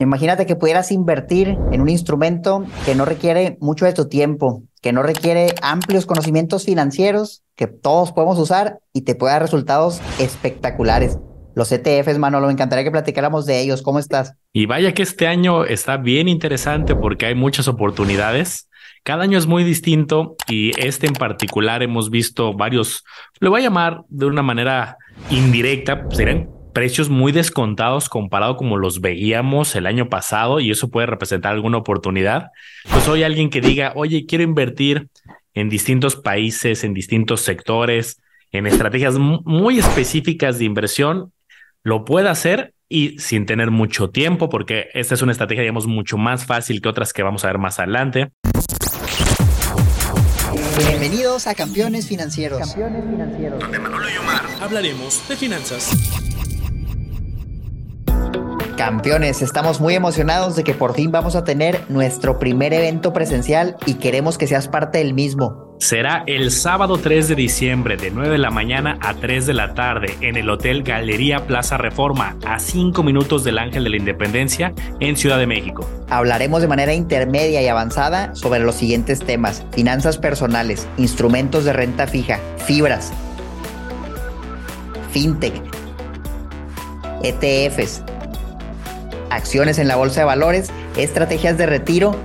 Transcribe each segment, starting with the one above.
Imagínate que pudieras invertir en un instrumento que no requiere mucho de tu tiempo, que no requiere amplios conocimientos financieros, que todos podemos usar y te puede dar resultados espectaculares. Los ETFs, Manolo, me encantaría que platicáramos de ellos. ¿Cómo estás? Y vaya que este año está bien interesante porque hay muchas oportunidades. Cada año es muy distinto y este en particular hemos visto varios, le voy a llamar de una manera indirecta, serían precios muy descontados comparado como los veíamos el año pasado y eso puede representar alguna oportunidad. Pues hoy alguien que diga, oye, quiero invertir en distintos países, en distintos sectores, en estrategias muy específicas de inversión, lo puede hacer y sin tener mucho tiempo, porque esta es una estrategia, digamos, mucho más fácil que otras que vamos a ver más adelante. Bienvenidos a Campeones Financieros. Campeones Financieros. Donde Manolo y Omar hablaremos de finanzas. Campeones, estamos muy emocionados de que por fin vamos a tener nuestro primer evento presencial y queremos que seas parte del mismo. Será el sábado 3 de diciembre de 9 de la mañana a 3 de la tarde en el Hotel Galería Plaza Reforma, a 5 minutos del Ángel de la Independencia en Ciudad de México. Hablaremos de manera intermedia y avanzada sobre los siguientes temas, finanzas personales, instrumentos de renta fija, fibras, fintech, ETFs, acciones en la bolsa de valores, estrategias de retiro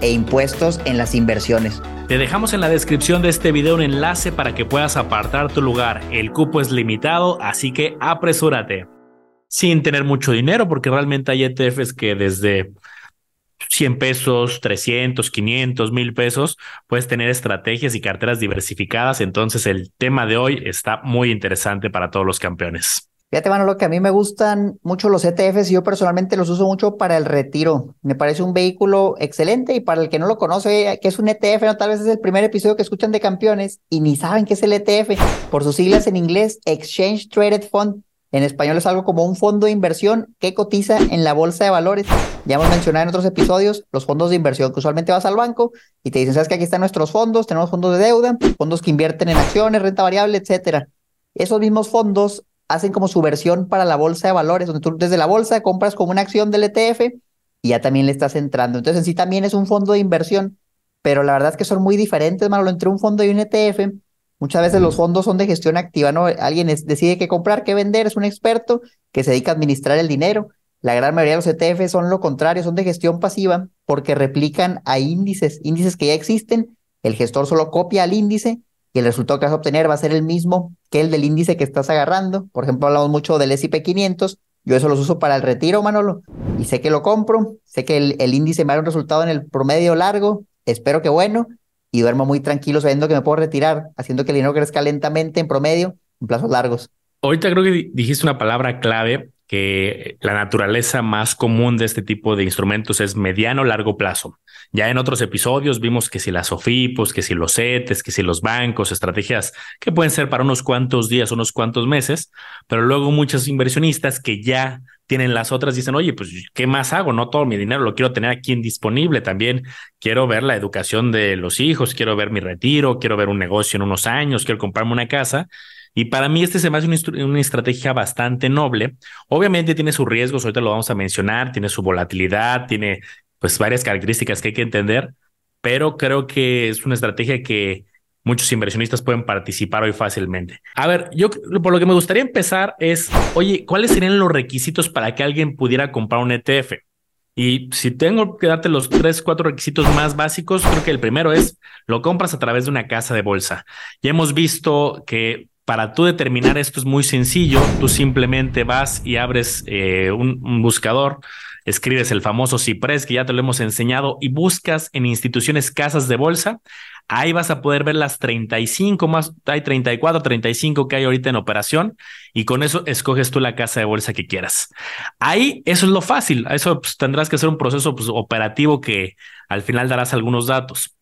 e impuestos en las inversiones. Te dejamos en la descripción de este video un enlace para que puedas apartar tu lugar. El cupo es limitado, así que apresúrate. Sin tener mucho dinero, porque realmente hay ETFs que desde 100 pesos, 300, 500, 1000 pesos, puedes tener estrategias y carteras diversificadas. Entonces el tema de hoy está muy interesante para todos los campeones. Fíjate, lo que a mí me gustan mucho los ETFs y yo personalmente los uso mucho para el retiro. Me parece un vehículo excelente y para el que no lo conoce, que es un ETF, no tal vez es el primer episodio que escuchan de campeones y ni saben qué es el ETF. Por sus siglas en inglés, Exchange Traded Fund. En español es algo como un fondo de inversión que cotiza en la bolsa de valores. Ya hemos mencionado en otros episodios los fondos de inversión, que usualmente vas al banco y te dicen, sabes que aquí están nuestros fondos, tenemos fondos de deuda, fondos que invierten en acciones, renta variable, etcétera. Esos mismos fondos hacen como su versión para la bolsa de valores, donde tú desde la bolsa compras como una acción del ETF y ya también le estás entrando. Entonces en sí también es un fondo de inversión, pero la verdad es que son muy diferentes, Manolo, entre un fondo y un ETF. Muchas veces los fondos son de gestión activa, ¿no? Alguien decide qué comprar, qué vender, es un experto que se dedica a administrar el dinero. La gran mayoría de los ETF son lo contrario, son de gestión pasiva porque replican a índices, índices que ya existen. El gestor solo copia al índice y el resultado que vas a obtener va a ser el mismo que el del índice que estás agarrando. Por ejemplo, hablamos mucho del S&P 500. Yo eso los uso para el retiro, Manolo, y sé que lo compro, sé que el, índice me da un resultado en el promedio largo, espero que bueno, y duermo muy tranquilo sabiendo que me puedo retirar, haciendo que el dinero crezca lentamente en promedio en plazos largos. Ahorita creo que dijiste una palabra clave que la naturaleza más común de este tipo de instrumentos es mediano largo plazo. Ya en otros episodios vimos que si las SOFIPOS, que si los CETES, que si los bancos, estrategias que pueden ser para unos cuantos días, unos cuantos meses, pero luego muchos inversionistas que ya tienen las otras dicen, oye, pues, ¿qué más hago? No todo mi dinero lo quiero tener aquí en disponible. También quiero ver la educación de los hijos, quiero ver mi retiro, quiero ver un negocio en unos años, quiero comprarme una casa. Y para mí este se me hace una, estrategia bastante noble. Obviamente tiene sus riesgos, ahorita lo vamos a mencionar, tiene su volatilidad, tiene pues varias características que hay que entender, pero creo que es una estrategia que muchos inversionistas pueden participar hoy fácilmente. A ver, yo por lo que me gustaría empezar es, oye, ¿cuáles serían los requisitos para que alguien pudiera comprar un ETF? Y si tengo que darte los tres, cuatro requisitos más básicos, creo que el primero es, lo compras a través de una casa de bolsa. Ya hemos visto que para tú determinar esto es muy sencillo. Tú simplemente vas y abres eh, un, buscador, escribes el famoso CIPRES que ya te lo hemos enseñado y buscas en instituciones casas de bolsa. Ahí vas a poder ver las 35 más, hay 34, 35 que hay ahorita en operación y con eso escoges tú la casa de bolsa que quieras. Ahí eso es lo fácil. Eso pues, tendrás que hacer un proceso pues, operativo que al final darás algunos datos.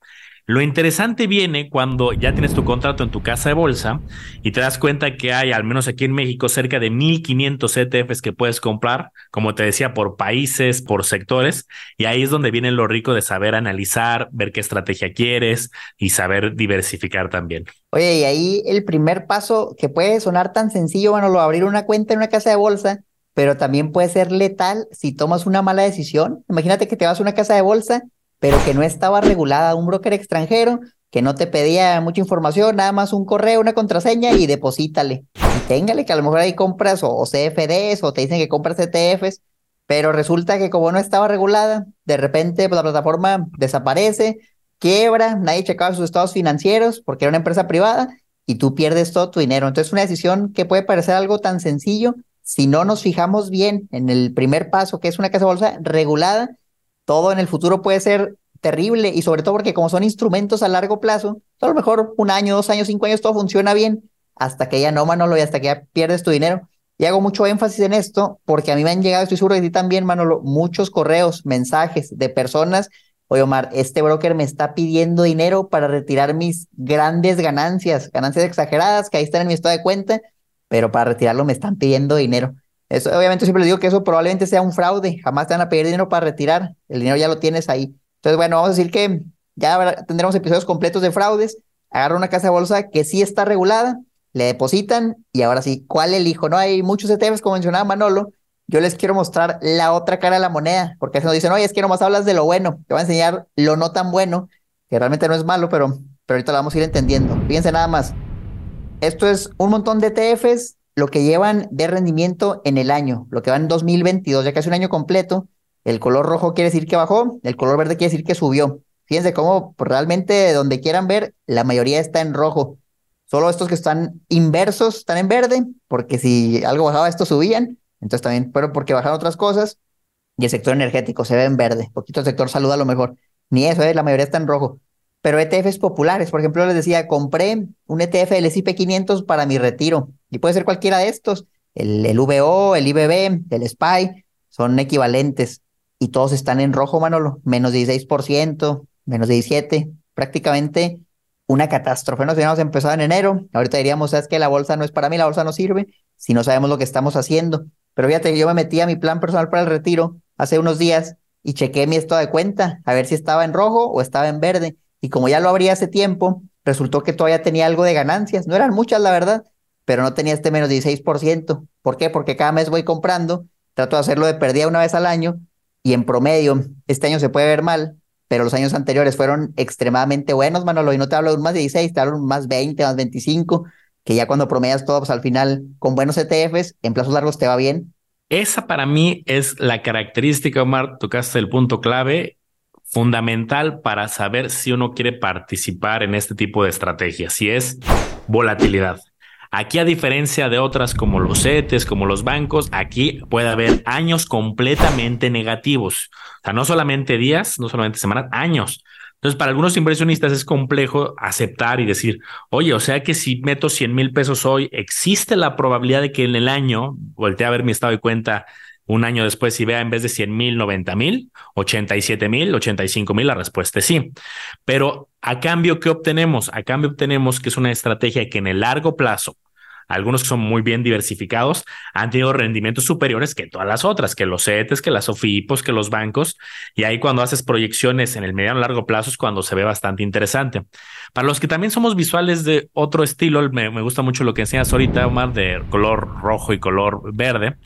Lo interesante viene cuando ya tienes tu contrato en tu casa de bolsa y te das cuenta que hay, al menos aquí en México, cerca de 1500 ETFs que puedes comprar, como te decía, por países, por sectores. Y ahí es donde viene lo rico de saber analizar, ver qué estrategia quieres y saber diversificar también. Oye, y ahí el primer paso que puede sonar tan sencillo, bueno, lo abrir una cuenta en una casa de bolsa, pero también puede ser letal si tomas una mala decisión. Imagínate que te vas a una casa de bolsa, pero que no estaba regulada, un broker extranjero que no te pedía mucha información, nada más un correo, una contraseña y deposítale. Y téngale que a lo mejor ahí compras o, CFDs o te dicen que compras ETFs, pero resulta que como no estaba regulada, de repente la plataforma desaparece, quiebra, nadie checaba sus estados financieros porque era una empresa privada y tú pierdes todo tu dinero. Entonces, una decisión que puede parecer algo tan sencillo, si no nos fijamos bien en el primer paso, que es una casa bolsa regulada, todo en el futuro puede ser terrible y sobre todo porque como son instrumentos a largo plazo, a lo mejor un año, dos años, cinco años, todo funciona bien hasta que ya no, Manolo, y hasta que ya pierdes tu dinero. Y hago mucho énfasis en esto porque a mí me han llegado, estoy seguro de ti también, Manolo, muchos correos, mensajes de personas. Oye, Omar, este broker me está pidiendo dinero para retirar mis grandes ganancias, ganancias exageradas que ahí están en mi estado de cuenta, pero para retirarlo me están pidiendo dinero. Eso, obviamente, siempre les digo que eso probablemente sea un fraude. Jamás te van a pedir dinero para retirar. El dinero ya lo tienes ahí. Entonces, bueno, vamos a decir que ya tendremos episodios completos de fraudes. Agarra una casa de bolsa que sí está regulada, le depositan y ahora sí, ¿cuál elijo? No hay muchos ETFs, como mencionaba Manolo. Yo les quiero mostrar la otra cara de la moneda, porque a veces nos dicen, oye, es que nomás hablas de lo bueno. Te voy a enseñar lo no tan bueno, que realmente no es malo, pero, pero ahorita lo vamos a ir entendiendo. Fíjense nada más. Esto es un montón de ETFs, lo que llevan de rendimiento en el año, lo que va en 2022, ya casi un año completo. El color rojo quiere decir que bajó, el color verde quiere decir que subió. Fíjense cómo pues, realmente donde quieran ver, la mayoría está en rojo. Solo estos que están inversos están en verde, porque si algo bajaba, estos subían. Entonces también, pero porque bajaron otras cosas. Y el sector energético se ve en verde. Poquito el sector salud a lo mejor. Ni eso, ¿eh? la mayoría está en rojo. Pero ETFs populares, por ejemplo, les decía, compré un ETF del S&P 500 para mi retiro. Y puede ser cualquiera de estos. El, el VO, el IBB, el SPY, son equivalentes y todos están en rojo, Manolo, menos 16%, menos 17%, prácticamente una catástrofe. Nos habíamos empezado en enero, ahorita diríamos, es que la bolsa no es para mí, la bolsa no sirve, si no sabemos lo que estamos haciendo. Pero fíjate, yo me metí a mi plan personal para el retiro hace unos días y chequé mi estado de cuenta, a ver si estaba en rojo o estaba en verde. Y como ya lo abrí hace tiempo, resultó que todavía tenía algo de ganancias. No eran muchas, la verdad, pero no tenía este menos 16%. ¿Por qué? Porque cada mes voy comprando, trato de hacerlo de perdida una vez al año y en promedio, este año se puede ver mal, pero los años anteriores fueron extremadamente buenos, Manolo, y no te hablo de un más 16, te hablo de un más 20, más 25, que ya cuando promedias todo, pues al final, con buenos ETFs, en plazos largos te va bien. Esa para mí es la característica, Omar, tocaste el punto clave fundamental para saber si uno quiere participar en este tipo de estrategias, si es volatilidad. Aquí, a diferencia de otras como los CETES, como los bancos, aquí puede haber años completamente negativos. O sea, no solamente días, no solamente semanas, años. Entonces, para algunos inversionistas es complejo aceptar y decir, oye, o sea que si meto 100 mil pesos hoy, existe la probabilidad de que en el año voltee a ver mi estado de cuenta un año después y vea en vez de 100 mil, 90 mil, 87 mil, 85 mil, la respuesta es sí. Pero a cambio, ¿qué obtenemos? A cambio obtenemos que es una estrategia que en el largo plazo, algunos que son muy bien diversificados, han tenido rendimientos superiores que todas las otras, que los CETES, que las OFIPOS, que los bancos. Y ahí cuando haces proyecciones en el mediano largo plazo es cuando se ve bastante interesante. Para los que también somos visuales de otro estilo, me, me gusta mucho lo que enseñas ahorita, Omar, de color rojo y color verde.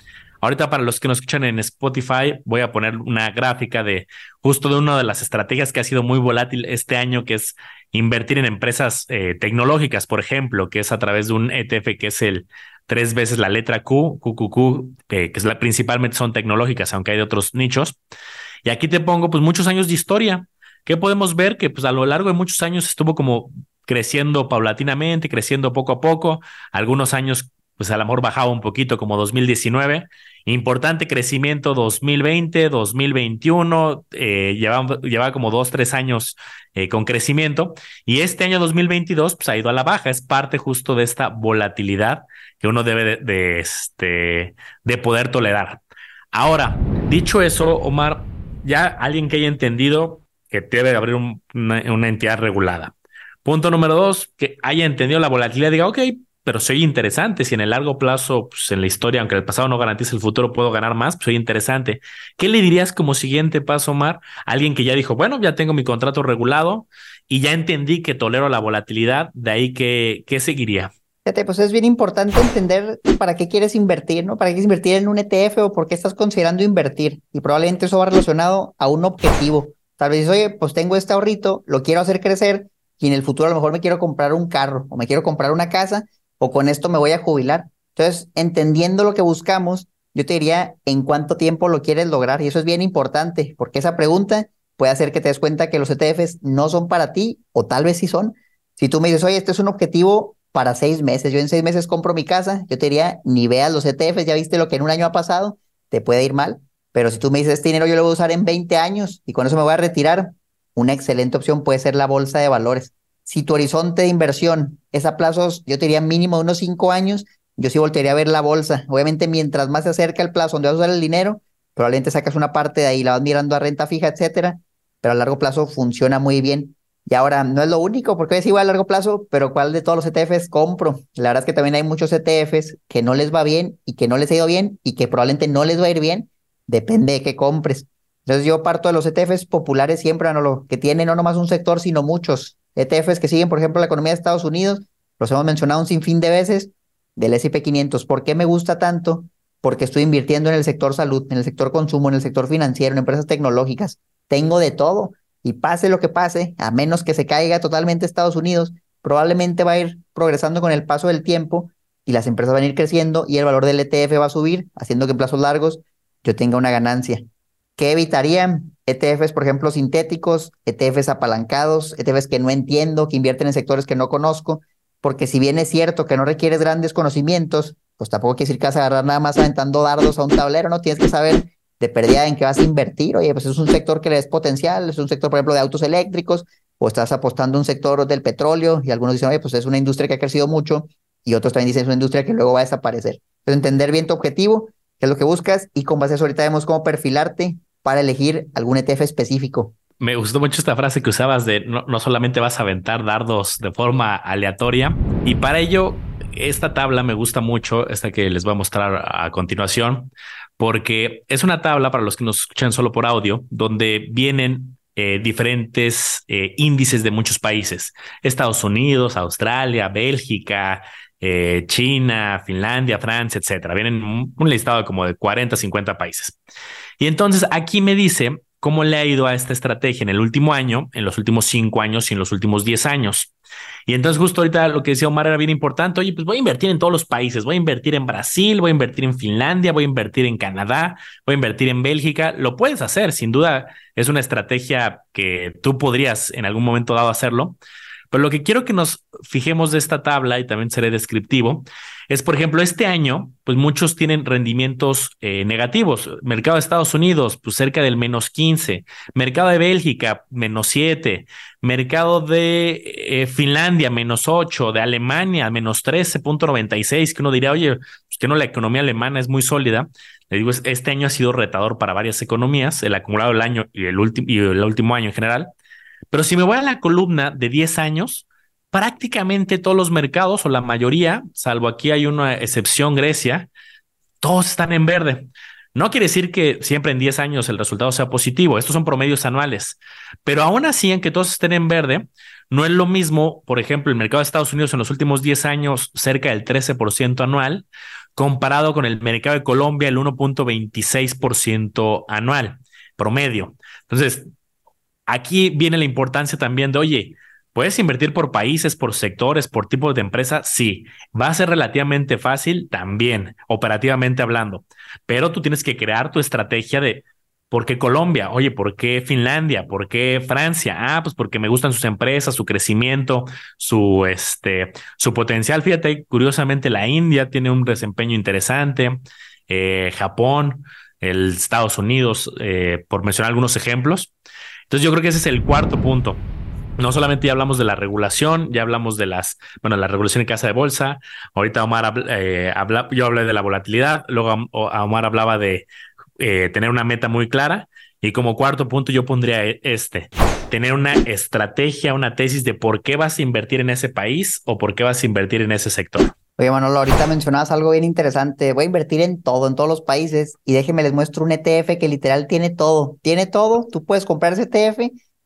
Ahorita para los que nos escuchan en Spotify, voy a poner una gráfica de justo de una de las estrategias que ha sido muy volátil este año, que es invertir en empresas eh, tecnológicas, por ejemplo, que es a través de un ETF que es el tres veces la letra Q, QQQ, que, que es la, principalmente son tecnológicas, aunque hay de otros nichos. Y aquí te pongo pues muchos años de historia. que podemos ver? Que pues a lo largo de muchos años estuvo como creciendo paulatinamente, creciendo poco a poco, algunos años pues a lo mejor bajaba un poquito como 2019. Importante crecimiento 2020, 2021, eh, llevaba, llevaba, como dos, tres años eh, con crecimiento y este año 2022 pues ha ido a la baja, es parte justo de esta volatilidad que uno debe de, este, de poder tolerar. Ahora, dicho eso, Omar, ya alguien que haya entendido que debe abrir una, una entidad regulada. Punto número dos, que haya entendido la volatilidad, diga, ok, pero soy interesante. Si en el largo plazo, pues en la historia, aunque el pasado no garantice el futuro, puedo ganar más, pues soy interesante. ¿Qué le dirías como siguiente paso, Omar? Alguien que ya dijo, bueno, ya tengo mi contrato regulado y ya entendí que tolero la volatilidad, de ahí que, ¿qué seguiría? Fíjate, pues es bien importante entender para qué quieres invertir, ¿no? ¿Para qué quieres invertir en un ETF o por qué estás considerando invertir? Y probablemente eso va relacionado a un objetivo. Tal vez, oye, pues tengo este ahorrito, lo quiero hacer crecer y en el futuro a lo mejor me quiero comprar un carro o me quiero comprar una casa o con esto me voy a jubilar. Entonces, entendiendo lo que buscamos, yo te diría en cuánto tiempo lo quieres lograr. Y eso es bien importante, porque esa pregunta puede hacer que te des cuenta que los ETFs no son para ti o tal vez sí son. Si tú me dices, oye, este es un objetivo para seis meses. Yo en seis meses compro mi casa. Yo te diría, ni veas los ETFs, ya viste lo que en un año ha pasado, te puede ir mal. Pero si tú me dices, este dinero yo lo voy a usar en 20 años y con eso me voy a retirar, una excelente opción puede ser la bolsa de valores. Si tu horizonte de inversión es a plazos, yo te diría mínimo unos cinco años, yo sí voltearía a ver la bolsa. Obviamente, mientras más se acerca el plazo donde vas a usar el dinero, probablemente sacas una parte de ahí, la vas mirando a renta fija, etcétera, pero a largo plazo funciona muy bien. Y ahora, no es lo único, porque es igual a largo plazo, pero ¿cuál de todos los ETFs compro? La verdad es que también hay muchos ETFs que no les va bien y que no les ha ido bien y que probablemente no les va a ir bien, depende de qué compres. Entonces yo parto de los ETFs populares siempre, no que tienen no nomás un sector, sino muchos ETFs que siguen, por ejemplo, la economía de Estados Unidos, los hemos mencionado un sinfín de veces, del S&P 500. ¿Por qué me gusta tanto? Porque estoy invirtiendo en el sector salud, en el sector consumo, en el sector financiero, en empresas tecnológicas. Tengo de todo y pase lo que pase, a menos que se caiga totalmente Estados Unidos, probablemente va a ir progresando con el paso del tiempo y las empresas van a ir creciendo y el valor del ETF va a subir, haciendo que en plazos largos yo tenga una ganancia. ¿Qué evitaría? ETFs, por ejemplo, sintéticos, ETFs apalancados, ETFs que no entiendo, que invierten en sectores que no conozco, porque si bien es cierto que no requieres grandes conocimientos, pues tampoco quiere decir que vas a agarrar nada más aventando dardos a un tablero, ¿no? Tienes que saber de pérdida en qué vas a invertir. Oye, pues es un sector que le es potencial, es un sector, por ejemplo, de autos eléctricos, o estás apostando un sector del petróleo, y algunos dicen, oye, pues es una industria que ha crecido mucho, y otros también dicen, es una industria que luego va a desaparecer. Entonces, entender bien tu objetivo, qué es lo que buscas, y con base a eso ahorita vemos cómo perfilarte para elegir algún ETF específico. Me gustó mucho esta frase que usabas de no, no solamente vas a aventar dardos de forma aleatoria, y para ello esta tabla me gusta mucho, esta que les voy a mostrar a continuación, porque es una tabla para los que nos escuchan solo por audio, donde vienen eh, diferentes eh, índices de muchos países, Estados Unidos, Australia, Bélgica, eh, China, Finlandia, Francia, etcétera. Vienen un, un listado como de 40, 50 países. Y entonces aquí me dice cómo le ha ido a esta estrategia en el último año, en los últimos cinco años y en los últimos diez años. Y entonces justo ahorita lo que decía Omar era bien importante, oye, pues voy a invertir en todos los países, voy a invertir en Brasil, voy a invertir en Finlandia, voy a invertir en Canadá, voy a invertir en Bélgica, lo puedes hacer, sin duda es una estrategia que tú podrías en algún momento dado hacerlo, pero lo que quiero que nos fijemos de esta tabla, y también seré descriptivo, es, por ejemplo, este año, pues muchos tienen rendimientos eh, negativos. Mercado de Estados Unidos, pues cerca del menos 15. Mercado de Bélgica, menos 7. Mercado de eh, Finlandia, menos 8. De Alemania, menos 13.96. Que uno diría, oye, pues que no, la economía alemana es muy sólida. Le digo, este año ha sido retador para varias economías, el acumulado del año y el, y el último año en general. Pero si me voy a la columna de 10 años, prácticamente todos los mercados o la mayoría, salvo aquí hay una excepción, Grecia, todos están en verde. No quiere decir que siempre en 10 años el resultado sea positivo, estos son promedios anuales, pero aún así, en que todos estén en verde, no es lo mismo, por ejemplo, el mercado de Estados Unidos en los últimos 10 años cerca del 13% anual, comparado con el mercado de Colombia el 1.26% anual promedio. Entonces, aquí viene la importancia también de, oye, ¿Puedes invertir por países, por sectores, por tipos de empresa? Sí. ¿Va a ser relativamente fácil? También, operativamente hablando. Pero tú tienes que crear tu estrategia de ¿por qué Colombia? Oye, ¿por qué Finlandia? ¿Por qué Francia? Ah, pues porque me gustan sus empresas, su crecimiento, su, este, su potencial. Fíjate, curiosamente la India tiene un desempeño interesante, eh, Japón, el Estados Unidos, eh, por mencionar algunos ejemplos. Entonces yo creo que ese es el cuarto punto no solamente ya hablamos de la regulación, ya hablamos de las, bueno, la regulación en casa de bolsa. Ahorita Omar eh, habla, yo hablé de la volatilidad, luego Omar hablaba de eh, tener una meta muy clara. Y como cuarto punto yo pondría e, este, tener una estrategia, una tesis de por qué vas a invertir en ese país o por qué vas a invertir en ese sector. Oye, Manolo, ahorita mencionabas algo bien interesante. Voy a invertir en todo, en todos los países. Y déjenme les muestro un ETF que literal tiene todo. Tiene todo. Tú puedes comprar ese ETF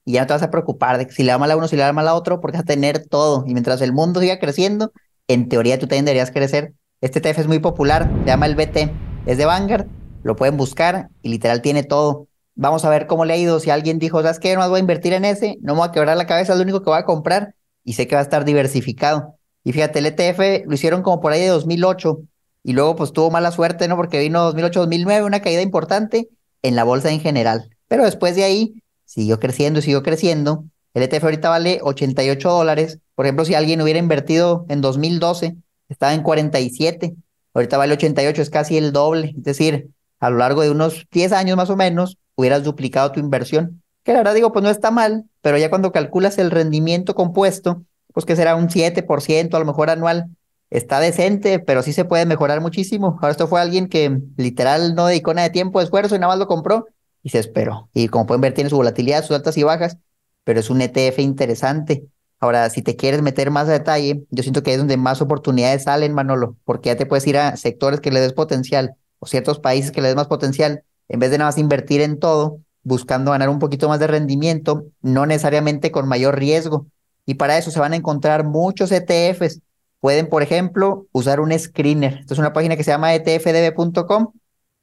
y ya no te vas a preocupar de si le da mal a uno, si le da mal a otro, porque vas a tener todo. Y mientras el mundo siga creciendo, en teoría tú también deberías crecer. Este ETF es muy popular, se llama el BT, es de Vanguard, lo pueden buscar y literal tiene todo. Vamos a ver cómo le ha ido. Si alguien dijo, ¿sabes qué? No voy a invertir en ese, no me voy a quebrar la cabeza, es lo único que voy a comprar y sé que va a estar diversificado. Y fíjate, el ETF lo hicieron como por ahí de 2008 y luego pues tuvo mala suerte, ¿no? Porque vino 2008-2009, una caída importante en la bolsa en general. Pero después de ahí siguió creciendo y siguió creciendo. El ETF ahorita vale 88 dólares. Por ejemplo, si alguien hubiera invertido en 2012, estaba en 47. Ahorita vale 88, es casi el doble. Es decir, a lo largo de unos 10 años más o menos, hubieras duplicado tu inversión. Que la verdad digo, pues no está mal, pero ya cuando calculas el rendimiento compuesto, pues que será un 7% a lo mejor anual. Está decente, pero sí se puede mejorar muchísimo. Ahora esto fue alguien que literal no dedicó nada de tiempo, esfuerzo y nada más lo compró y se esperó. Y como pueden ver, tiene su volatilidad, sus altas y bajas, pero es un ETF interesante. Ahora, si te quieres meter más a detalle, yo siento que es donde más oportunidades salen, Manolo, porque ya te puedes ir a sectores que le des potencial o ciertos países que le des más potencial, en vez de nada más invertir en todo, buscando ganar un poquito más de rendimiento, no necesariamente con mayor riesgo. Y para eso se van a encontrar muchos ETFs. Pueden, por ejemplo, usar un screener. Esto es una página que se llama etfdb.com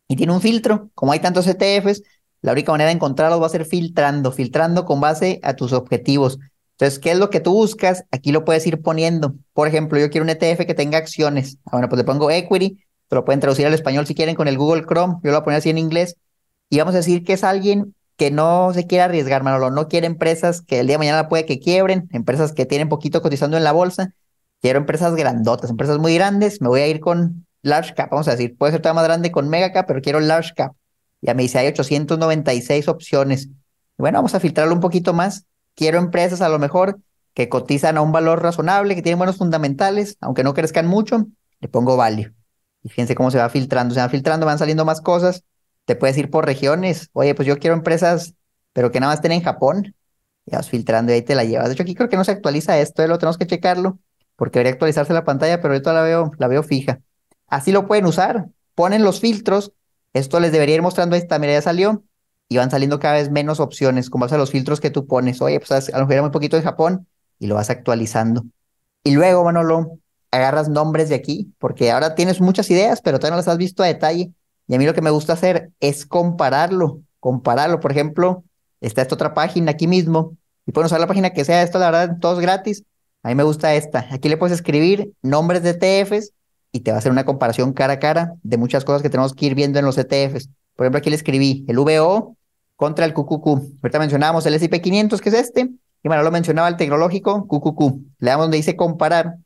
y tiene un filtro. Como hay tantos ETFs, la única manera de encontrarlos va a ser filtrando, filtrando con base a tus objetivos. Entonces, ¿qué es lo que tú buscas? Aquí lo puedes ir poniendo. Por ejemplo, yo quiero un ETF que tenga acciones. Ah, bueno, pues le pongo equity, te lo pueden traducir al español si quieren con el Google Chrome. Yo lo voy a poner así en inglés. Y vamos a decir que es alguien que no se quiere arriesgar, Manolo, no quiere empresas que el día de mañana puede que quiebren, empresas que tienen poquito cotizando en la bolsa, quiero empresas grandotas, empresas muy grandes, me voy a ir con large cap, vamos a decir, puede ser todavía más grande con mega cap, pero quiero large cap. Ya me dice, hay 896 opciones. Bueno, vamos a filtrarlo un poquito más. Quiero empresas a lo mejor que cotizan a un valor razonable, que tienen buenos fundamentales, aunque no crezcan mucho, le pongo value. Y fíjense cómo se va filtrando, se va filtrando, van saliendo más cosas te puedes ir por regiones. Oye, pues yo quiero empresas, pero que nada más estén en Japón. Ya vas filtrando y ahí te la llevas. De hecho, aquí creo que no se actualiza esto, ¿eh? lo tenemos que checarlo, porque debería actualizarse la pantalla, pero ahorita la veo, la veo fija. Así lo pueden usar. Ponen los filtros. Esto les debería ir mostrando ahí está, mira, ya salió. Y van saliendo cada vez menos opciones, como a los filtros que tú pones. Oye, pues a lo mejor era muy poquito de Japón y lo vas actualizando. Y luego, Manolo, agarras nombres de aquí, porque ahora tienes muchas ideas, pero todavía no las has visto a detalle. Y a mí lo que me gusta hacer es compararlo, compararlo. Por ejemplo, está esta otra página aquí mismo, y pueden usar la página que sea, esto la verdad, todo es gratis. A mí me gusta esta. Aquí le puedes escribir nombres de ETFs y te va a hacer una comparación cara a cara de muchas cosas que tenemos que ir viendo en los ETFs. Por ejemplo, aquí le escribí el VO contra el QQQ. Ahorita mencionábamos el S&P 500, que es este, y bueno, lo mencionaba el tecnológico QQQ. Le damos donde dice comparar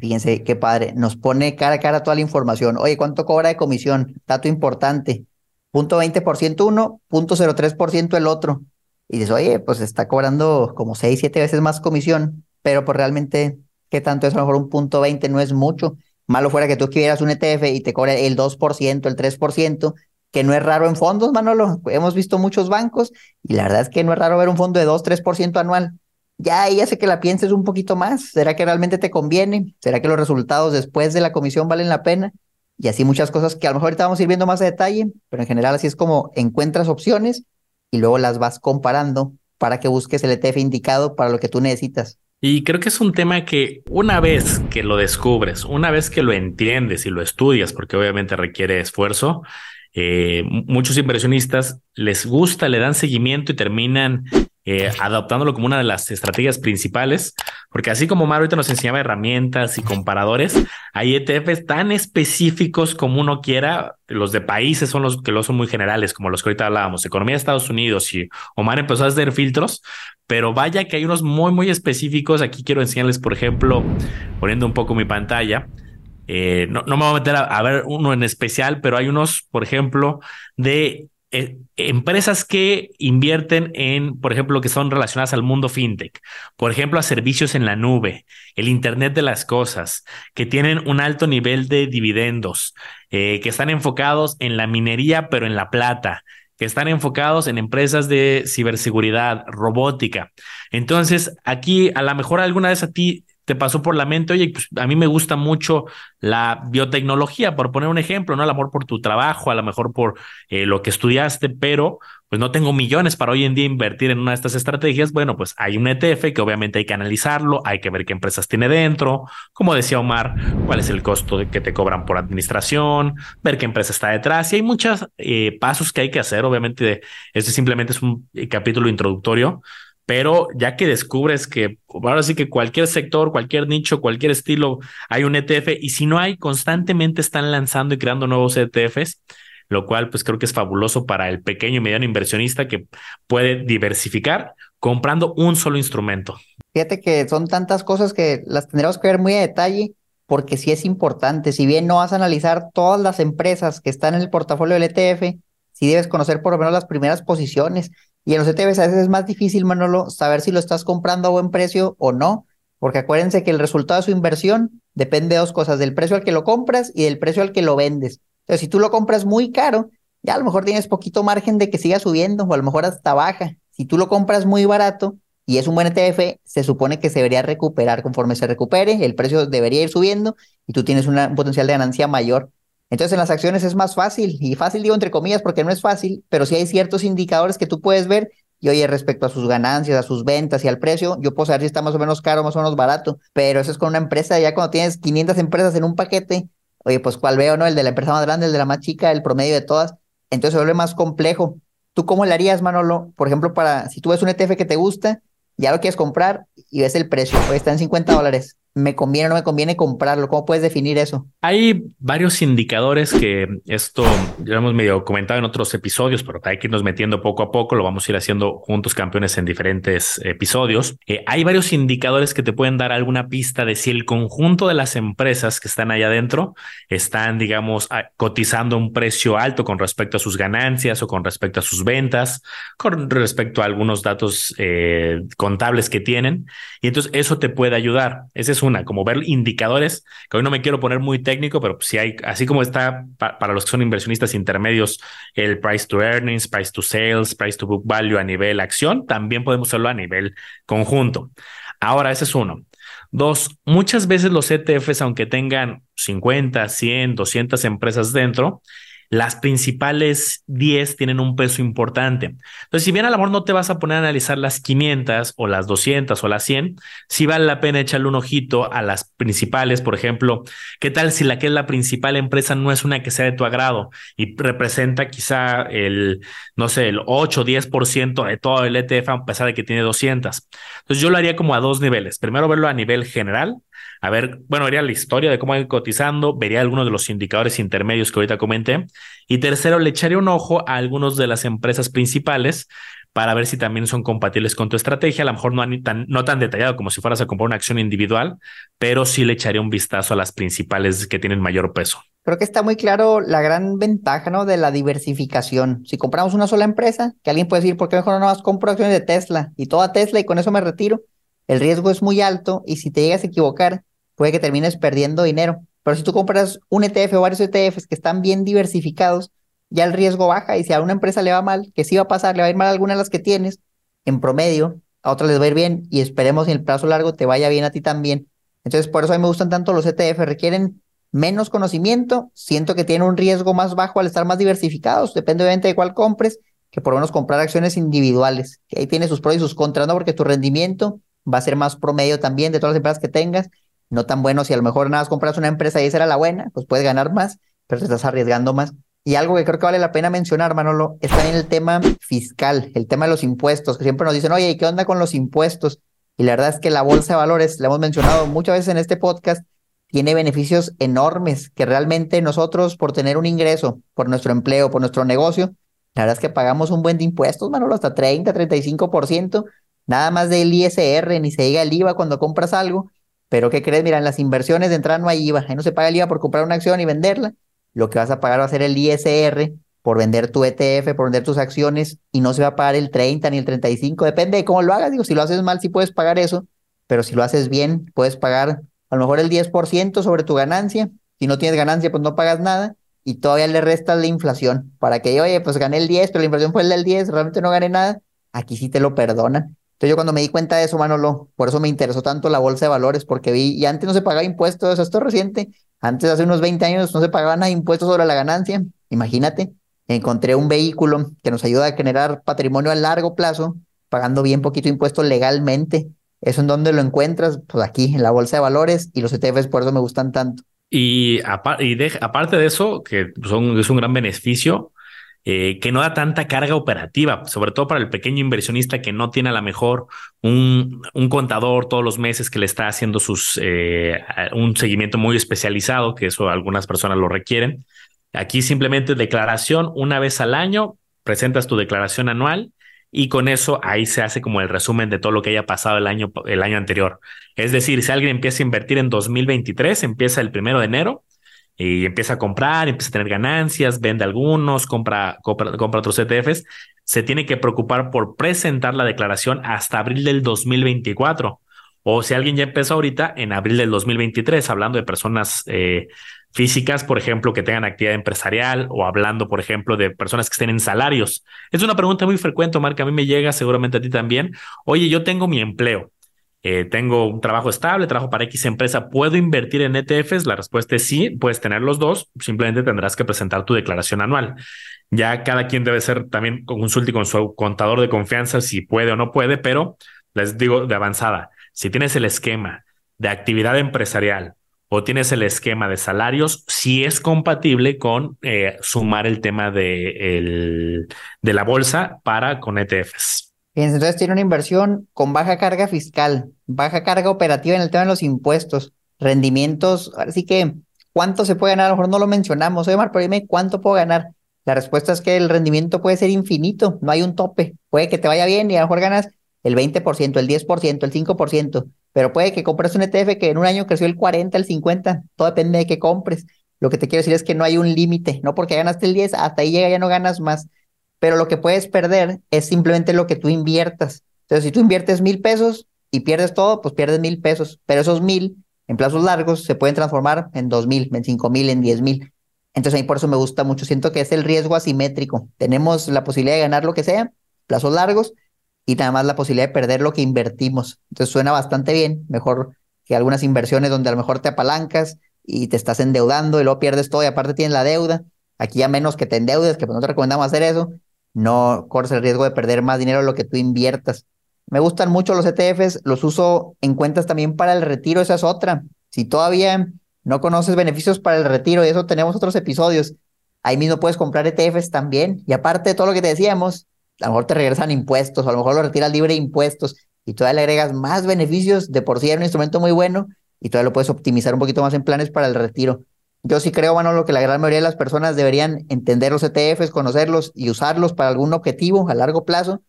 fíjense qué padre, nos pone cara a cara toda la información. Oye, ¿cuánto cobra de comisión? Dato importante. Punto 20% uno, punto 03% el otro. Y dices, oye, pues está cobrando como 6, 7 veces más comisión, pero pues realmente, ¿qué tanto es? A lo mejor un punto 20 no es mucho. Malo fuera que tú quieras un ETF y te cobre el 2%, el 3%, que no es raro en fondos, Manolo. Hemos visto muchos bancos y la verdad es que no es raro ver un fondo de 2, 3% anual ya ahí hace que la pienses un poquito más. ¿Será que realmente te conviene? ¿Será que los resultados después de la comisión valen la pena? Y así muchas cosas que a lo mejor ahorita vamos a ir viendo más a detalle, pero en general así es como encuentras opciones y luego las vas comparando para que busques el ETF indicado para lo que tú necesitas. Y creo que es un tema que una vez que lo descubres, una vez que lo entiendes y lo estudias, porque obviamente requiere esfuerzo, eh, muchos inversionistas les gusta, le dan seguimiento y terminan eh, adoptándolo como una de las estrategias principales, porque así como Mario ahorita nos enseñaba herramientas y comparadores, hay ETFs tan específicos como uno quiera. Los de países son los que lo son muy generales, como los que ahorita hablábamos, economía de Estados Unidos y Omar empezó a hacer filtros, pero vaya que hay unos muy, muy específicos. Aquí quiero enseñarles, por ejemplo, poniendo un poco mi pantalla. Eh, no, no, me voy a meter a, ver uno en especial, pero hay unos, por ejemplo, de eh, empresas que invierten en, por ejemplo, que son relacionadas al mundo fintech, por ejemplo, a servicios en la nube, el Internet de las Cosas, que tienen un alto nivel de dividendos, eh, que están enfocados en la minería, pero en la plata, que están enfocados en empresas de ciberseguridad, robótica. Entonces, aquí a lo mejor alguna vez a ti te pasó por la mente, oye, pues a mí me gusta mucho la biotecnología, por poner un ejemplo, ¿no? A lo mejor por tu trabajo, a lo mejor por eh, lo que estudiaste, pero pues no tengo millones para hoy en día invertir en una de estas estrategias, bueno, pues hay un ETF que obviamente hay que analizarlo, hay que ver qué empresas tiene dentro, como decía Omar, cuál es el costo de que te cobran por administración, ver qué empresa está detrás y hay muchos eh, pasos que hay que hacer, obviamente este simplemente es un eh, capítulo introductorio, pero ya que descubres que ahora sí que cualquier sector, cualquier nicho, cualquier estilo, hay un ETF y si no hay, constantemente están lanzando y creando nuevos ETFs lo cual pues creo que es fabuloso para el pequeño y mediano inversionista que puede diversificar comprando un solo instrumento. Fíjate que son tantas cosas que las tendremos que ver muy a detalle porque sí es importante, si bien no vas a analizar todas las empresas que están en el portafolio del ETF, sí debes conocer por lo menos las primeras posiciones. Y en los ETFs a veces es más difícil, Manolo, saber si lo estás comprando a buen precio o no, porque acuérdense que el resultado de su inversión depende de dos cosas, del precio al que lo compras y del precio al que lo vendes. Entonces, si tú lo compras muy caro, ya a lo mejor tienes poquito margen de que siga subiendo o a lo mejor hasta baja. Si tú lo compras muy barato y es un buen ETF, se supone que se debería recuperar. Conforme se recupere, el precio debería ir subiendo y tú tienes un potencial de ganancia mayor. Entonces en las acciones es más fácil, y fácil digo entre comillas porque no es fácil, pero sí hay ciertos indicadores que tú puedes ver y oye, respecto a sus ganancias, a sus ventas y al precio, yo puedo saber si está más o menos caro, más o menos barato, pero eso es con una empresa, ya cuando tienes 500 empresas en un paquete, oye, pues cuál veo, ¿no? El de la empresa más grande, el de la más chica, el promedio de todas. Entonces se vuelve más complejo. ¿Tú cómo le harías, Manolo? Por ejemplo, para si tú ves un ETF que te gusta, ya lo quieres comprar y ves el precio, pues está en 50 dólares. ¿Me conviene o no me conviene comprarlo? ¿Cómo puedes definir eso? Hay varios indicadores que esto ya hemos medio comentado en otros episodios, pero hay que irnos metiendo poco a poco. Lo vamos a ir haciendo juntos campeones en diferentes episodios. Eh, hay varios indicadores que te pueden dar alguna pista de si el conjunto de las empresas que están allá adentro están, digamos, cotizando un precio alto con respecto a sus ganancias o con respecto a sus ventas, con respecto a algunos datos eh, contables que tienen. Y entonces eso te puede ayudar. Ese es una, como ver indicadores, que hoy no me quiero poner muy técnico, pero si hay, así como está para los que son inversionistas intermedios, el price to earnings, price to sales, price to book value a nivel acción, también podemos hacerlo a nivel conjunto. Ahora, ese es uno. Dos, muchas veces los ETFs, aunque tengan 50, 100, 200 empresas dentro, las principales 10 tienen un peso importante. Entonces, si bien a lo no te vas a poner a analizar las 500 o las 200 o las 100, sí vale la pena echarle un ojito a las principales. Por ejemplo, ¿qué tal si la que es la principal empresa no es una que sea de tu agrado y representa quizá el, no sé, el 8 o 10% de todo el ETF a pesar de que tiene 200? Entonces, yo lo haría como a dos niveles. Primero, verlo a nivel general a ver, bueno, vería la historia de cómo ir cotizando, vería algunos de los indicadores intermedios que ahorita comenté. Y tercero, le echaría un ojo a algunos de las empresas principales para ver si también son compatibles con tu estrategia. A lo mejor no tan, no tan detallado como si fueras a comprar una acción individual, pero sí le echaría un vistazo a las principales que tienen mayor peso. Creo que está muy claro la gran ventaja ¿no? de la diversificación. Si compramos una sola empresa, que alguien puede decir, ¿por qué mejor no más compro acciones de Tesla y toda Tesla y con eso me retiro? El riesgo es muy alto y si te llegas a equivocar, puede que termines perdiendo dinero. Pero si tú compras un ETF o varios ETFs que están bien diversificados, ya el riesgo baja y si a una empresa le va mal, que sí va a pasar, le va a ir mal a alguna de las que tienes, en promedio, a otra les va a ir bien y esperemos en el plazo largo te vaya bien a ti también. Entonces, por eso a mí me gustan tanto los ETF, requieren menos conocimiento, siento que tienen un riesgo más bajo al estar más diversificados, depende obviamente de cuál compres, que por lo menos comprar acciones individuales, que ahí tiene sus pros y sus contras, ¿no? Porque tu rendimiento va a ser más promedio también de todas las empresas que tengas no tan bueno. Si a lo mejor nada más compras una empresa y esa era la buena, pues puedes ganar más, pero te estás arriesgando más. Y algo que creo que vale la pena mencionar, Manolo, es también el tema fiscal, el tema de los impuestos, que siempre nos dicen, oye, ¿qué onda con los impuestos? Y la verdad es que la bolsa de valores, la hemos mencionado muchas veces en este podcast, tiene beneficios enormes que realmente nosotros, por tener un ingreso, por nuestro empleo, por nuestro negocio, la verdad es que pagamos un buen de impuestos, Manolo, hasta 30, 35%, nada más del ISR, ni se diga el IVA cuando compras algo. Pero ¿qué crees? Mira, en las inversiones de entrada no hay IVA. No se paga el IVA por comprar una acción y venderla. Lo que vas a pagar va a ser el ISR por vender tu ETF, por vender tus acciones y no se va a pagar el 30 ni el 35. Depende de cómo lo hagas. Digo, si lo haces mal, sí puedes pagar eso. Pero si lo haces bien, puedes pagar a lo mejor el 10% sobre tu ganancia. Si no tienes ganancia, pues no pagas nada y todavía le restas la inflación. Para que, oye, pues gané el 10, pero la inflación fue el del 10, realmente no gané nada. Aquí sí te lo perdonan. Entonces yo cuando me di cuenta de eso, Manolo, por eso me interesó tanto la bolsa de valores, porque vi, y antes no se pagaba impuestos, esto es reciente, antes hace unos 20 años no se pagaban nada impuestos sobre la ganancia, imagínate, encontré un vehículo que nos ayuda a generar patrimonio a largo plazo, pagando bien poquito impuesto legalmente. ¿Eso en dónde lo encuentras? Pues aquí, en la bolsa de valores, y los ETFs por eso me gustan tanto. Y, aparte de eso, que es un gran beneficio, eh, que no da tanta carga operativa, sobre todo para el pequeño inversionista que no tiene a lo mejor un, contador todos los meses que le está haciendo sus, eh, un seguimiento muy especializado, que eso algunas personas lo requieren. Aquí simplemente declaración una vez al año, presentas tu declaración anual y con eso ahí se hace como el resumen de todo lo que haya pasado el año, el año anterior. Es decir, si alguien empieza a invertir en 2023, empieza el primero de enero y empieza a comprar, empieza a tener ganancias, vende algunos, compra, compra, otros ETFs, se tiene que preocupar por presentar la declaración hasta abril del 2024. O si alguien ya empezó ahorita, en abril del 2023, hablando de personas eh, físicas, por ejemplo, que tengan actividad empresarial o hablando, por ejemplo, de personas que estén en salarios. Es una pregunta muy frecuente, Omar, a mí me llega, seguramente a ti también. Oye, yo tengo mi empleo, eh, tengo un trabajo estable, trabajo para X empresa, ¿puedo invertir en ETFs? La respuesta es sí, puedes tener los dos, simplemente tendrás que presentar tu declaración anual. Ya cada quien debe ser también consulte con su contador de confianza si puede o no puede, pero les digo de avanzada, si tienes el esquema de actividad empresarial o tienes el esquema de salarios, si es compatible con eh, sumar el tema de, la bolsa para con ETFs entonces tiene una inversión con baja carga fiscal, baja carga operativa en el tema de los impuestos, rendimientos, así que ¿cuánto se puede ganar? A lo mejor no lo mencionamos, oye Mar, pero dime cuánto puedo ganar. La respuesta es que el rendimiento puede ser infinito, no hay un tope. Puede que te vaya bien y a lo mejor ganas el 20%, el 10%, el 5%, pero puede que compres un ETF que en un año creció el 40, el 50, todo depende de qué compres. Lo que te quiero decir es que no hay un límite, no porque ganaste el 10, hasta ahí llega, ya no ganas más pero lo que puedes perder es simplemente lo que tú inviertas. Entonces, si tú inviertes mil pesos y pierdes todo, pues pierdes mil pesos, pero esos mil en plazos largos se pueden transformar en dos mil, en cinco mil, en diez mil. Entonces, a mí por eso me gusta mucho. Siento que es el riesgo asimétrico. Tenemos la posibilidad de ganar lo que sea, plazos largos, y nada más la posibilidad de perder lo que invertimos. Entonces, suena bastante bien, mejor que algunas inversiones donde a lo mejor te apalancas y te estás endeudando y luego pierdes todo y aparte tienes la deuda. Aquí a menos que te endeudes, que pues no te recomendamos hacer eso, no corres el riesgo de perder más dinero de lo que tú inviertas. Me gustan mucho los ETFs, los uso en cuentas también para el retiro, esa es otra. Si todavía no conoces beneficios para el retiro, y eso tenemos otros episodios, ahí mismo puedes comprar ETFs también. Y aparte de todo lo que te decíamos, a lo mejor te regresan impuestos, a lo mejor lo retiras libre de impuestos y todavía le agregas más beneficios. De por sí es un instrumento muy bueno y todavía lo puedes optimizar un poquito más en planes para el retiro. Yo sí creo, lo que la gran mayoría de las personas deberían entender los ETFs, conocerlos y usarlos para algún objetivo a largo plazo,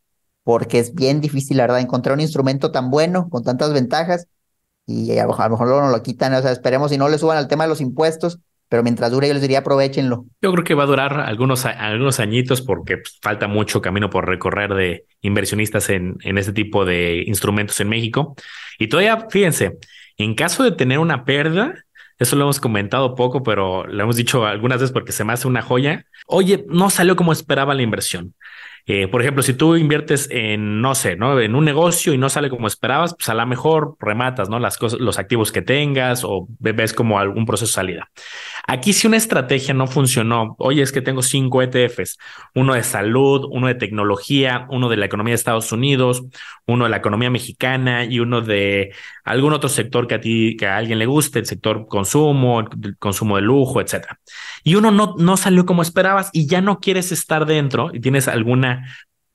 porque es bien difícil, la verdad, encontrar un instrumento tan bueno, con tantas ventajas, y a lo mejor luego nos lo quitan, o sea, esperemos y no le suban al tema de los impuestos, pero mientras dure yo les diría aprovechenlo. Yo creo que va a durar algunos, algunos añitos porque pues, falta mucho camino por recorrer de inversionistas en, en este tipo de instrumentos en México. Y todavía, fíjense, en caso de tener una pérdida, eso lo hemos comentado poco, pero lo hemos dicho algunas veces porque se me hace una joya. Oye, no salió como esperaba la inversión. Eh, por ejemplo, si tú inviertes en, no sé, ¿no? En un negocio y no sale como esperabas, pues a lo mejor rematas, ¿no? Las cosas, los activos que tengas o ves como algún proceso de salida. Aquí si una estrategia no funcionó, oye, es que tengo cinco ETFs, uno de salud, uno de tecnología, uno de la economía de Estados Unidos, uno de la economía mexicana y uno de algún otro sector que a ti, que a alguien le guste, el sector consumo, el consumo de lujo, etcétera. Y uno no, no salió como esperabas y ya no quieres estar dentro y tienes alguna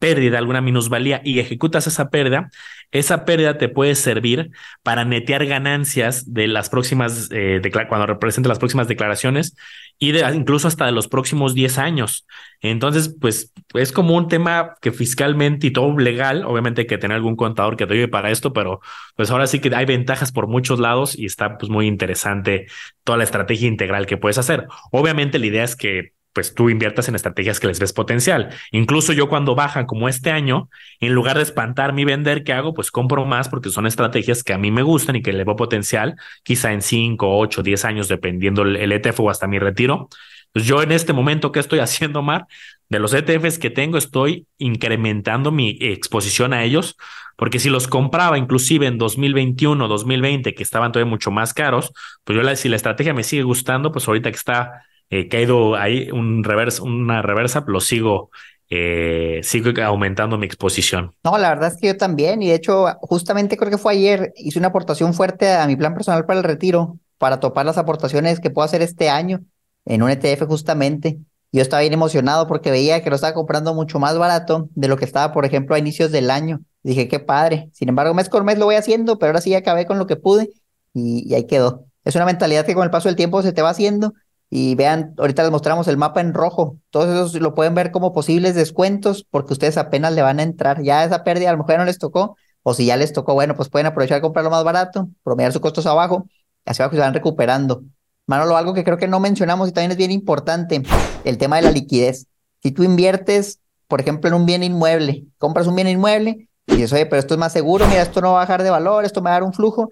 pérdida, alguna minusvalía y ejecutas esa pérdida, esa pérdida te puede servir para netear ganancias de las próximas, eh, cuando represente las próximas declaraciones y de, incluso hasta de los próximos 10 años. Entonces, pues es como un tema que fiscalmente y todo legal, obviamente hay que tener algún contador que te ayude para esto, pero pues ahora sí que hay ventajas por muchos lados y está pues muy interesante toda la estrategia integral que puedes hacer. Obviamente la idea es que pues tú inviertas en estrategias que les ves potencial. Incluso yo cuando bajan como este año, en lugar de espantar mi vender, ¿qué hago? Pues compro más porque son estrategias que a mí me gustan y que le veo potencial, quizá en 5, 8, 10 años, dependiendo el ETF o hasta mi retiro. Pues yo en este momento, ¿qué estoy haciendo, Mar? de los ETFs que tengo, estoy incrementando mi exposición a ellos, porque si los compraba inclusive en 2021, 2020, que estaban todavía mucho más caros, pues yo la, si la estrategia me sigue gustando, pues ahorita que está eh, caído ahí un reversa, una reversa, lo sigo eh, sigo aumentando mi exposición. No, la verdad es que yo también, y de hecho, justamente creo que fue ayer, hice una aportación fuerte a mi plan personal para el retiro, para topar las aportaciones que puedo hacer este año en un ETF justamente. Yo estaba bien emocionado porque veía que lo estaba comprando mucho más barato de lo que estaba, por ejemplo, a inicios del año. Dije, qué padre. Sin embargo, mes por mes lo voy haciendo, pero ahora sí acabé con lo que pude y, y ahí quedó. Es una mentalidad que con el paso del tiempo se te va haciendo y vean, ahorita les mostramos el mapa en rojo. Todos esos lo pueden ver como posibles descuentos porque ustedes apenas le van a entrar. Ya esa pérdida a lo mejor no les tocó, o si ya les tocó, bueno, pues pueden aprovechar comprarlo más barato, promediar sus costos abajo, así abajo se van recuperando. Manolo, algo que creo que no mencionamos y también es bien importante, el tema de la liquidez. Si tú inviertes, por ejemplo, en un bien inmueble, compras un bien inmueble y dices, oye, pero esto es más seguro, mira, esto no va a bajar de valor, esto me va a dar un flujo,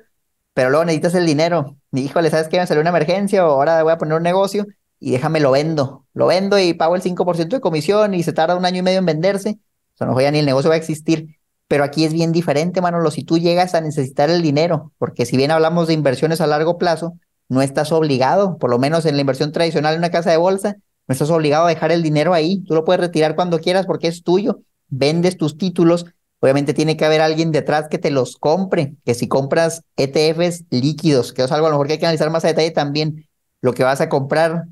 pero luego necesitas el dinero. Híjole, ¿sabes qué? Me salió una emergencia o ahora voy a poner un negocio y déjame lo vendo. Lo vendo y pago el 5% de comisión y se tarda un año y medio en venderse. O sea, no ya ni el negocio va a existir. Pero aquí es bien diferente, Manolo, si tú llegas a necesitar el dinero, porque si bien hablamos de inversiones a largo plazo, no estás obligado, por lo menos en la inversión tradicional en una casa de bolsa, no estás obligado a dejar el dinero ahí. Tú lo puedes retirar cuando quieras porque es tuyo. Vendes tus títulos Obviamente tiene que haber alguien detrás que te los compre, que si compras ETFs líquidos, que es algo a lo mejor que hay que analizar más a detalle también, lo que vas a comprar,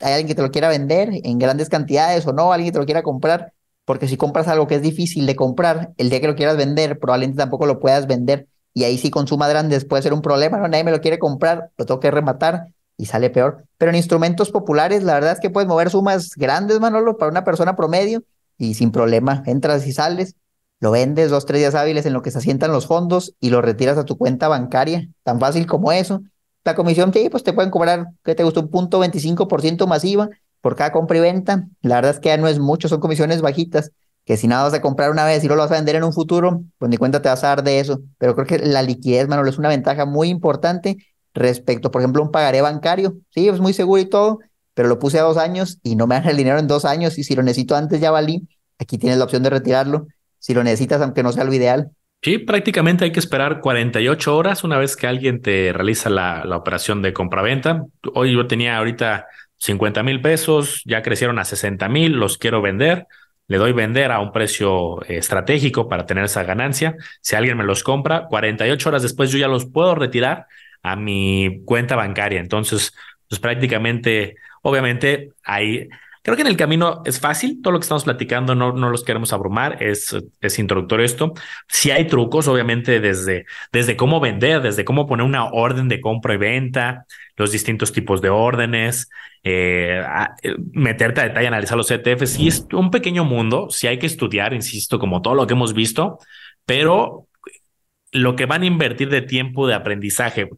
hay alguien que te lo quiera vender en grandes cantidades o no, alguien que te lo quiera comprar, porque si compras algo que es difícil de comprar, el día que lo quieras vender, probablemente tampoco lo puedas vender y ahí si consuma grandes puede ser un problema, no, nadie me lo quiere comprar, lo tengo que rematar y sale peor. Pero en instrumentos populares, la verdad es que puedes mover sumas grandes, Manolo, para una persona promedio y sin problema, entras y sales lo vendes dos, tres días hábiles en lo que se asientan los fondos y lo retiras a tu cuenta bancaria. Tan fácil como eso. La comisión, sí, pues te pueden cobrar, ¿qué te gustó? Un punto 25% masiva por cada compra y venta. La verdad es que ya no es mucho, son comisiones bajitas, que si nada vas a comprar una vez y no lo vas a vender en un futuro, pues ni cuenta te vas a dar de eso. Pero creo que la liquidez, Manuel, es una ventaja muy importante respecto, por ejemplo, un pagaré bancario. Sí, es muy seguro y todo, pero lo puse a dos años y no me dan el dinero en dos años y si lo necesito antes ya valí. Aquí tienes la opción de retirarlo si lo necesitas, aunque no sea lo ideal. Sí, prácticamente hay que esperar 48 horas una vez que alguien te realiza la, la operación de compraventa. Hoy yo tenía ahorita 50 mil pesos, ya crecieron a 60 mil, los quiero vender. Le doy vender a un precio estratégico para tener esa ganancia. Si alguien me los compra, 48 horas después yo ya los puedo retirar a mi cuenta bancaria. Entonces, pues prácticamente, obviamente, hay Creo que en el camino es fácil, todo lo que estamos platicando no, no los queremos abrumar, es, es introductorio esto. Si hay trucos, obviamente, desde, desde cómo vender, desde cómo poner una orden de compra y venta, los distintos tipos de órdenes, eh, eh meterte a detalle, analizar los ETFs. Sí, es un pequeño mundo, si hay que estudiar, insisto, como todo lo que hemos visto, pero lo que van a invertir de tiempo de aprendizaje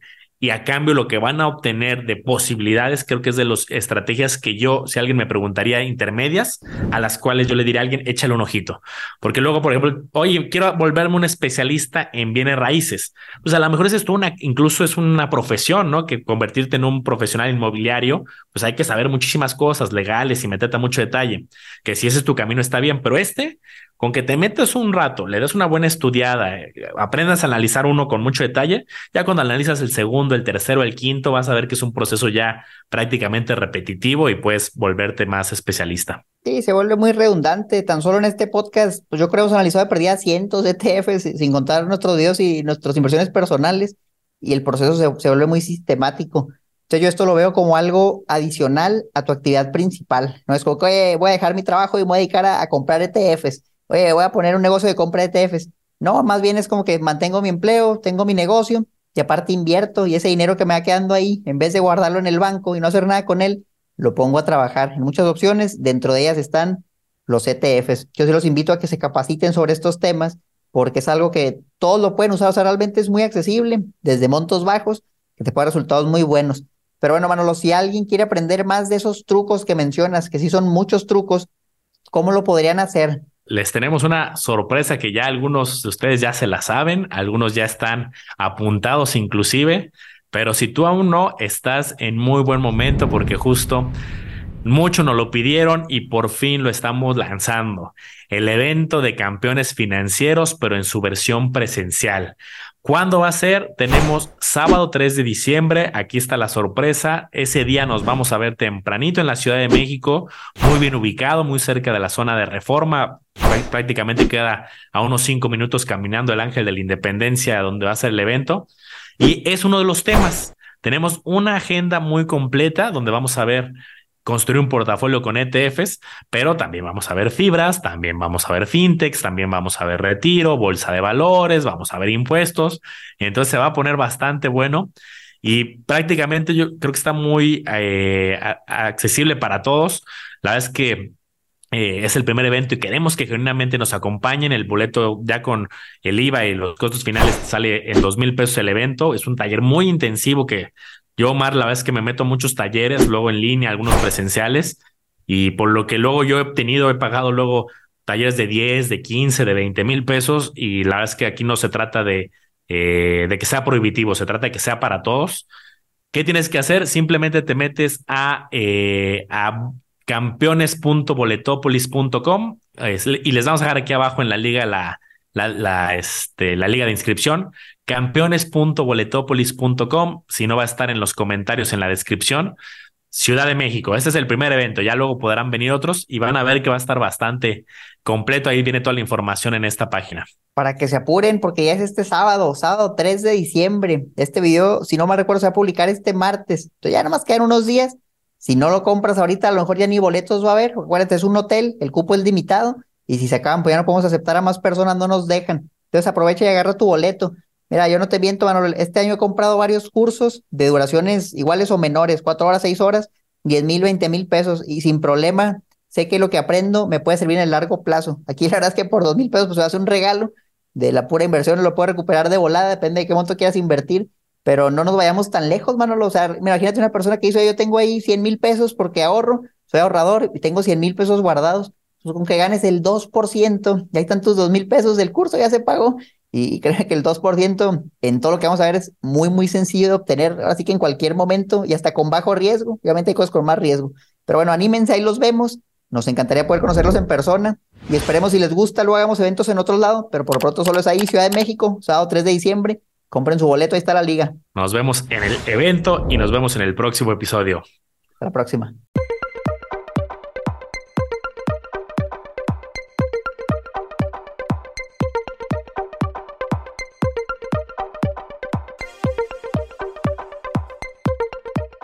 y a cambio lo que van a obtener de posibilidades, creo que es de las estrategias que yo, si alguien me preguntaría intermedias, a las cuales yo le diría a alguien, échale un ojito. Porque luego, por ejemplo, oye, quiero volverme un especialista en bienes raíces. Pues a lo mejor es esto una, incluso es una profesión, ¿no? Que convertirte en un profesional inmobiliario, pues hay que saber muchísimas cosas legales y meterte a mucho detalle. Que si ese es tu camino está bien, pero este con que te metas un rato, le des una buena estudiada, eh, aprendas a analizar uno con mucho detalle, ya cuando analizas el segundo, el tercero, el quinto, vas a ver que es un proceso ya prácticamente repetitivo y puedes volverte más especialista. Sí, se vuelve muy redundante. Tan solo en este podcast, pues yo creo que hemos analizado de perdida cientos de ETFs, sin contar nuestros videos y nuestras inversiones personales, y el proceso se, vuelve muy sistemático. Entonces yo esto lo veo como algo adicional a tu actividad principal. No es como que voy a dejar mi trabajo y me voy a dedicar a comprar ETFs oye, voy a poner un negocio de compra de ETFs. No, más bien es como que mantengo mi empleo, tengo mi negocio y aparte invierto y ese dinero que me va quedando ahí, en vez de guardarlo en el banco y no hacer nada con él, lo pongo a trabajar en muchas opciones. Dentro de ellas están los ETFs. Yo sí los invito a que se capaciten sobre estos temas porque es algo que todos lo pueden usar. O realmente es muy accesible, desde montos bajos, que te puede dar resultados muy buenos. Pero bueno, Manolo, si alguien quiere aprender más de esos trucos que mencionas, que sí son muchos trucos, ¿cómo lo podrían hacer? Les tenemos una sorpresa que ya algunos de ustedes ya se la saben, algunos ya están apuntados inclusive, pero si tú aún no estás en muy buen momento porque justo Mucho nos lo pidieron y por fin lo estamos lanzando. El evento de campeones financieros, pero en su versión presencial. ¿Cuándo va a ser? Tenemos sábado 3 de diciembre. Aquí está la sorpresa. Ese día nos vamos a ver tempranito en la Ciudad de México, muy bien ubicado, muy cerca de la zona de reforma. Prácticamente queda a unos cinco minutos caminando el Ángel de la Independencia, donde va a ser el evento. Y es uno de los temas. Tenemos una agenda muy completa donde vamos a ver construir un portafolio con ETFs, pero también vamos a ver fibras, también vamos a ver fintechs, también vamos a ver retiro, bolsa de valores, vamos a ver impuestos. Entonces se va a poner bastante bueno y prácticamente yo creo que está muy eh, accesible para todos. La verdad es que eh, es el primer evento y queremos que genuinamente nos acompañen. El boleto ya con el IVA y los costos finales sale en dos mil pesos el evento. Es un taller muy intensivo que yo, Omar, la verdad es que me meto muchos talleres, luego en línea, algunos presenciales, y por lo que luego yo he obtenido, he pagado luego talleres de 10, de 15, de 20 mil pesos, y la verdad es que aquí no se trata de, eh, de que sea prohibitivo, se trata de que sea para todos. ¿Qué tienes que hacer? Simplemente te metes a, eh, a campeones.boletopolis.com y les vamos a dejar aquí abajo en la liga la, la, este, la liga de inscripción, campeones.boletopolis.com, si no va a estar en los comentarios en la descripción. Ciudad de México, este es el primer evento, ya luego podrán venir otros y van a ver que va a estar bastante completo, ahí viene toda la información en esta página. Para que se apuren, porque ya es este sábado, sábado 3 de diciembre. Este video, si no me recuerdo, se va a publicar este martes. Entonces ya nada más quedan unos días. Si no lo compras ahorita, a lo mejor ya ni boletos va a haber. Acuérdate, es un hotel, el cupo es limitado y si se acaban, pues ya no podemos aceptar a más personas, no nos dejan. Entonces aprovecha y agarra tu boleto. Mira, yo no te miento, Manuel, este año he comprado varios cursos de duraciones iguales o menores, cuatro horas, seis horas, diez mil, veinte mil pesos, y sin problema, sé que lo que aprendo me puede servir en el largo plazo. Aquí la verdad es que por dos mil pesos pues se hace un regalo de la pura inversión, lo puedo recuperar de volada, depende de qué monto quieras invertir, pero no nos vayamos tan lejos, Manolo. O sea, imagínate una persona que hizo, yo tengo ahí cien mil pesos porque ahorro, soy ahorrador y tengo cien mil pesos guardados pues con que ganes el 2%, ya hay tantos dos mil pesos del curso, ya se pagó. Y créeme que el 2% en todo lo que vamos a ver es muy, muy sencillo de obtener, así que en cualquier momento y hasta con bajo riesgo. Obviamente hay cosas con más riesgo. Pero bueno, anímense, ahí los vemos. Nos encantaría poder conocerlos en persona y esperemos si les gusta, luego hagamos eventos en otros lados, pero por pronto solo es ahí, Ciudad de México, sábado 3 de diciembre. Compren su boleto, ahí está la liga. Nos vemos en el evento y nos vemos en el próximo episodio. Hasta la próxima.